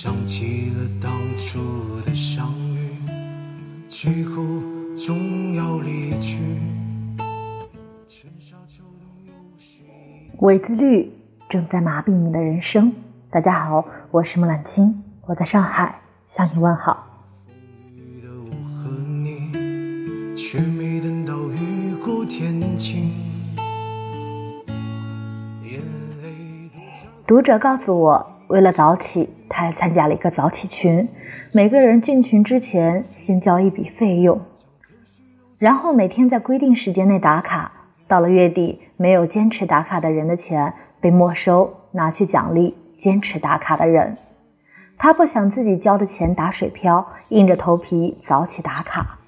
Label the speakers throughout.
Speaker 1: 想起了当初的相遇，最后总要离去。春夏秋冬又是一
Speaker 2: 伪自律正在麻痹你的人生。大家好，我是木兰青，我在上海向你问好。
Speaker 1: 的我和你，却没等到雨过天晴。眼泪
Speaker 2: 读者告诉我，为了早起，他还参加了一个早起群。每个人进群之前，先交一笔费用，然后每天在规定时间内打卡。到了月底，没有坚持打卡的人的钱被没收，拿去奖励坚持打卡的人。他不想自己交的钱打水漂，硬着头皮早起打卡，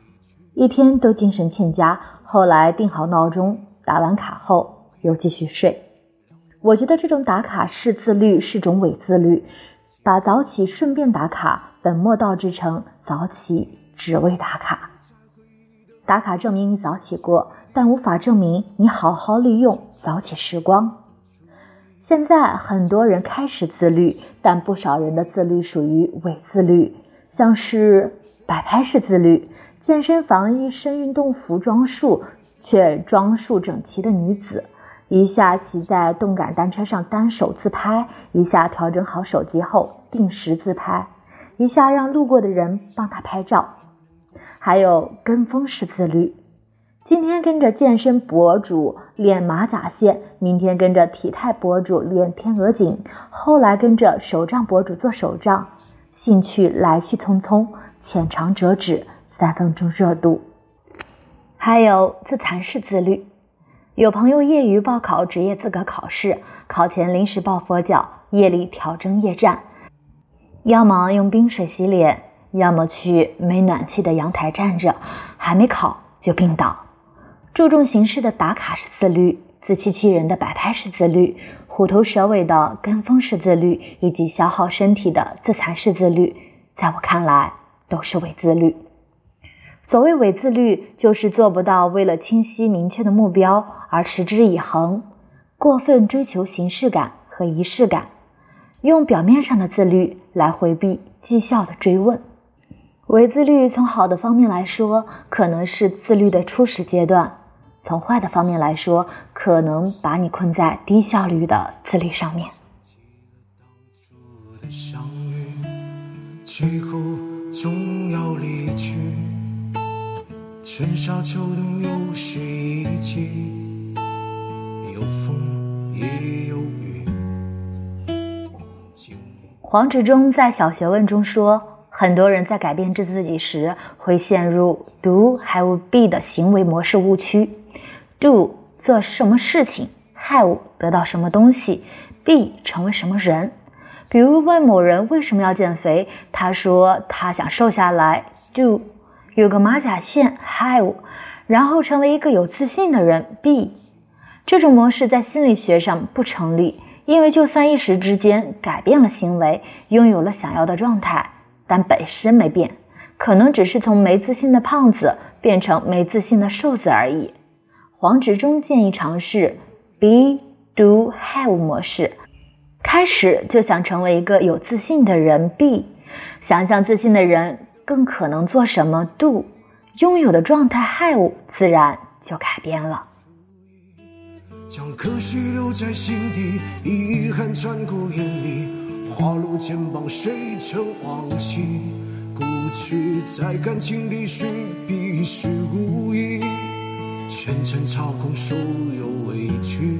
Speaker 2: 一天都精神欠佳。后来定好闹钟，打完卡后又继续睡。我觉得这种打卡是自律，是种伪自律，把早起顺便打卡本末倒置成早起只为打卡。打卡证明你早起过，但无法证明你好好利用早起时光。现在很多人开始自律，但不少人的自律属于伪自律，像是摆拍式自律，健身房一身运动服装束却装束整齐的女子，一下骑在动感单车上单手自拍，一下调整好手机后定时自拍，一下让路过的人帮他拍照，还有跟风式自律。今天跟着健身博主练马甲线，明天跟着体态博主练天鹅颈，后来跟着手账博主做手账，兴趣来去匆匆，浅尝辄止，三分钟热度。还有自残式自律，有朋友业余报考职业资格考试，考前临时抱佛脚，夜里挑针夜战，要么用冰水洗脸，要么去没暖气的阳台站着，还没考就病倒。注重形式的打卡式自律，自欺欺人的摆拍式自律，虎头蛇尾的跟风式自律，以及消耗身体的自残式自律，在我看来都是伪自律。所谓伪自律，就是做不到为了清晰明确的目标而持之以恒，过分追求形式感和仪式感，用表面上的自律来回避绩效的追问。伪自律从好的方面来说，可能是自律的初始阶段。从坏的方面来说，可能把你困在低效率的自律上面。
Speaker 1: 初的相遇，最后总要离去。春夏秋冬又是一季，有风也有雨。
Speaker 2: 黄执中在小学问中说，很多人在改变自己时，会陷入 do have be 的行为模式误区。do 做什么事情，have 得到什么东西，be 成为什么人。比如问某人为什么要减肥，他说他想瘦下来，do 有个马甲线，have 然后成为一个有自信的人，be 这种模式在心理学上不成立，因为就算一时之间改变了行为，拥有了想要的状态，但本身没变，可能只是从没自信的胖子变成没自信的瘦子而已。黄执中建议尝试 be do have 模式，开始就想成为一个有自信的人 be，想象自信的人更可能做什么 do，拥有的状态 have 自然就改变了。
Speaker 1: 将可惜留在心底，遗憾穿过眼里，滑落肩膀，谁曾忘记？过去在感情里是必是无意，全程操控所有委屈。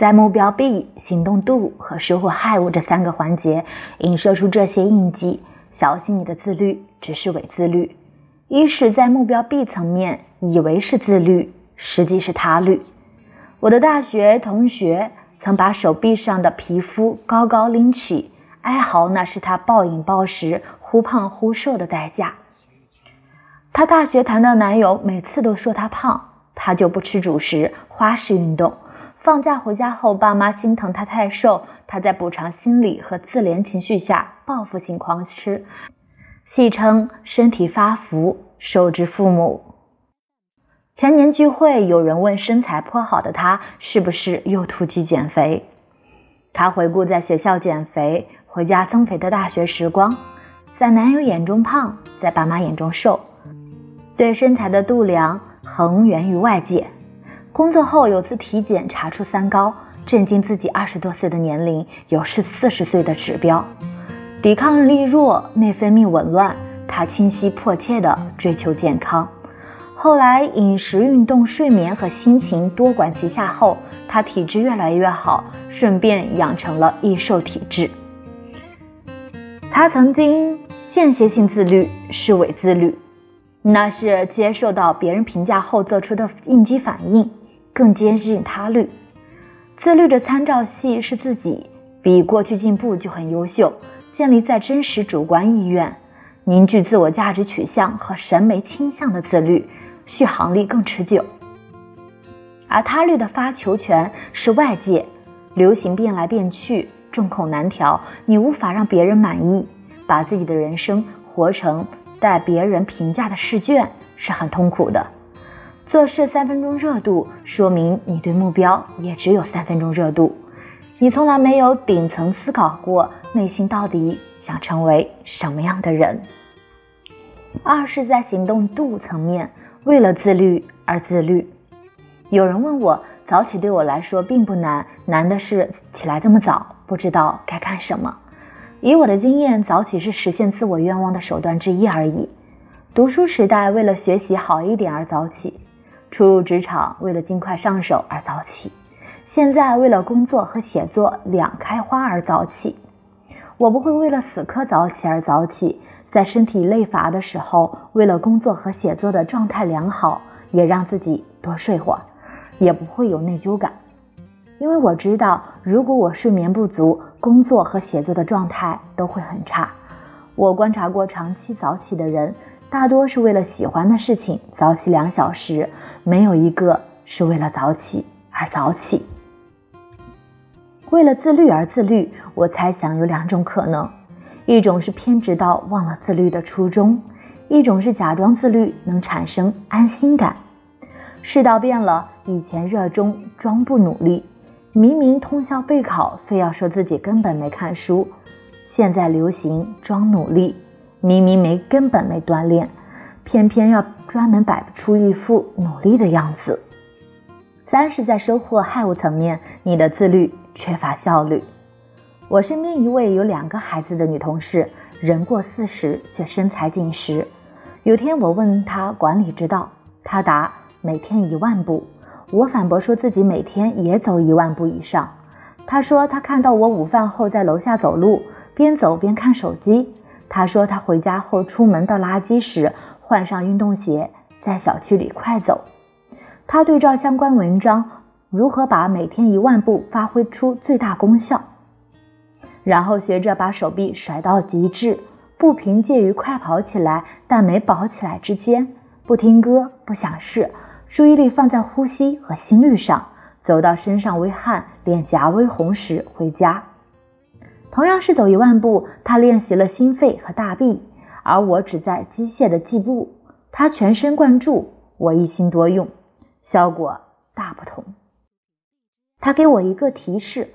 Speaker 2: 在目标 B、行动 Do 和收获 Have 这三个环节映射出这些印记，小心你的自律只是伪自律。一是在目标 B 层面，以为是自律，实际是他律。我的大学同学曾把手臂上的皮肤高高拎起，哀嚎那是他暴饮暴食、忽胖忽瘦的代价。她大学谈的男友每次都说她胖，她就不吃主食，花式运动。放假回家后，爸妈心疼她太瘦，她在补偿心理和自怜情绪下报复性狂吃，戏称身体发福，受之父母。前年聚会，有人问身材颇好的他是不是又突击减肥。他回顾在学校减肥、回家增肥的大学时光，在男友眼中胖，在爸妈眼中瘦，对身材的度量恒源于外界。工作后有次体检查出三高，震惊自己二十多岁的年龄有是四十岁的指标，抵抗力弱，内分泌紊乱。他清晰迫切地追求健康。后来，饮食、运动、睡眠和心情多管齐下后，他体质越来越好，顺便养成了易瘦体质。他曾经间歇性自律是伪自律，那是接受到别人评价后做出的应激反应，更接近他律。自律的参照系是自己，比过去进步就很优秀，建立在真实主观意愿、凝聚自我价值取向和审美倾向的自律。续航力更持久，而他律的发球权是外界，流行变来变去，众口难调，你无法让别人满意，把自己的人生活成带别人评价的试卷是很痛苦的。做事三分钟热度，说明你对目标也只有三分钟热度，你从来没有顶层思考过内心到底想成为什么样的人。二是在行动度层面。为了自律而自律。有人问我，早起对我来说并不难，难的是起来这么早，不知道该干什么。以我的经验，早起是实现自我愿望的手段之一而已。读书时代，为了学习好一点而早起；初入职场，为了尽快上手而早起；现在为了工作和写作两开花而早起。我不会为了死磕早起而早起。在身体累乏的时候，为了工作和写作的状态良好，也让自己多睡会儿，也不会有内疚感。因为我知道，如果我睡眠不足，工作和写作的状态都会很差。我观察过长期早起的人，大多是为了喜欢的事情早起两小时，没有一个是为了早起而早起。为了自律而自律，我猜想有两种可能。一种是偏执到忘了自律的初衷，一种是假装自律能产生安心感。世道变了，以前热衷装不努力，明明通宵备考，非要说自己根本没看书；现在流行装努力，明明没根本没锻炼，偏偏要专门摆出一副努力的样子。三是在收获害物层面，你的自律缺乏效率。我身边一位有两个孩子的女同事，人过四十却身材紧实。有天我问她管理之道，她答每天一万步。我反驳说自己每天也走一万步以上。她说她看到我午饭后在楼下走路，边走边看手机。她说她回家后出门倒垃圾时换上运动鞋，在小区里快走。他对照相关文章，如何把每天一万步发挥出最大功效。然后学着把手臂甩到极致，不凭借于快跑起来但没跑起来之间，不听歌，不想事，注意力放在呼吸和心率上，走到身上微汗、脸颊微红时回家。同样是走一万步，他练习了心肺和大臂，而我只在机械的计步。他全神贯注，我一心多用，效果大不同。他给我一个提示。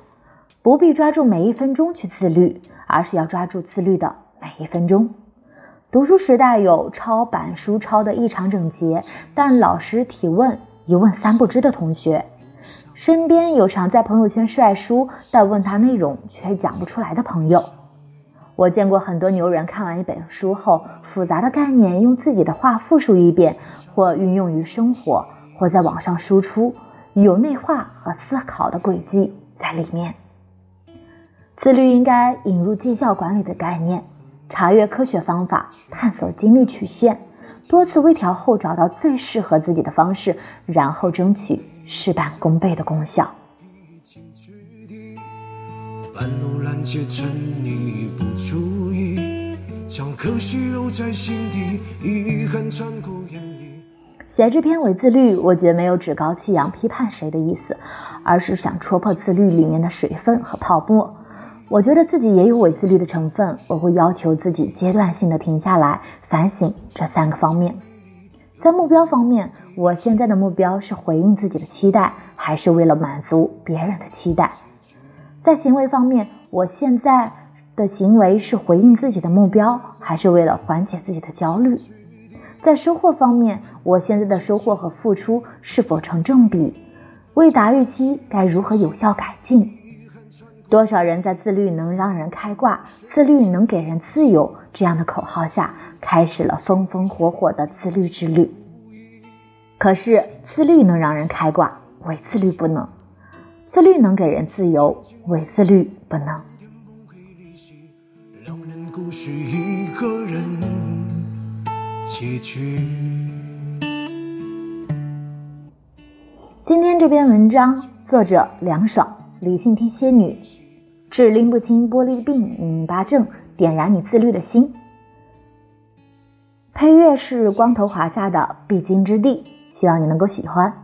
Speaker 2: 不必抓住每一分钟去自律，而是要抓住自律的每一分钟。读书时代有抄板书抄的异常整洁，但老师提问一问三不知的同学；身边有常在朋友圈晒书，但问他内容却讲不出来的朋友。我见过很多牛人看完一本书后，复杂的概念用自己的话复述一遍，或运用于生活，或在网上输出，有内化和思考的轨迹在里面。自律应该引入绩效管理的概念，查阅科学方法，探索精力曲线，多次微调后找到最适合自己的方式，然后争取事半功倍的功效。
Speaker 1: 半路拦截，趁你不注意，将可惜留在心底，遗憾穿过眼里
Speaker 2: 写这篇伪自律，我觉得没有趾高气扬批判谁的意思，而是想戳破自律里面的水分和泡沫。我觉得自己也有伪自律的成分，我会要求自己阶段性的停下来反省这三个方面。在目标方面，我现在的目标是回应自己的期待，还是为了满足别人的期待？在行为方面，我现在的行为是回应自己的目标，还是为了缓解自己的焦虑？在收获方面，我现在的收获和付出是否成正比？未达预期，该如何有效改进？多少人在“自律能让人开挂，自律能给人自由”这样的口号下，开始了风风火火的自律之旅。可是，自律能让人开挂，伪自律不能；自律能给人自由，伪自律不能。
Speaker 1: 两人故事一个人结局。
Speaker 2: 今天这篇文章，作者凉爽，理性天蝎女，治拎不清玻璃病拧巴症，点燃你自律的心。配乐是光头华夏的《必经之地》。希望你能够喜欢。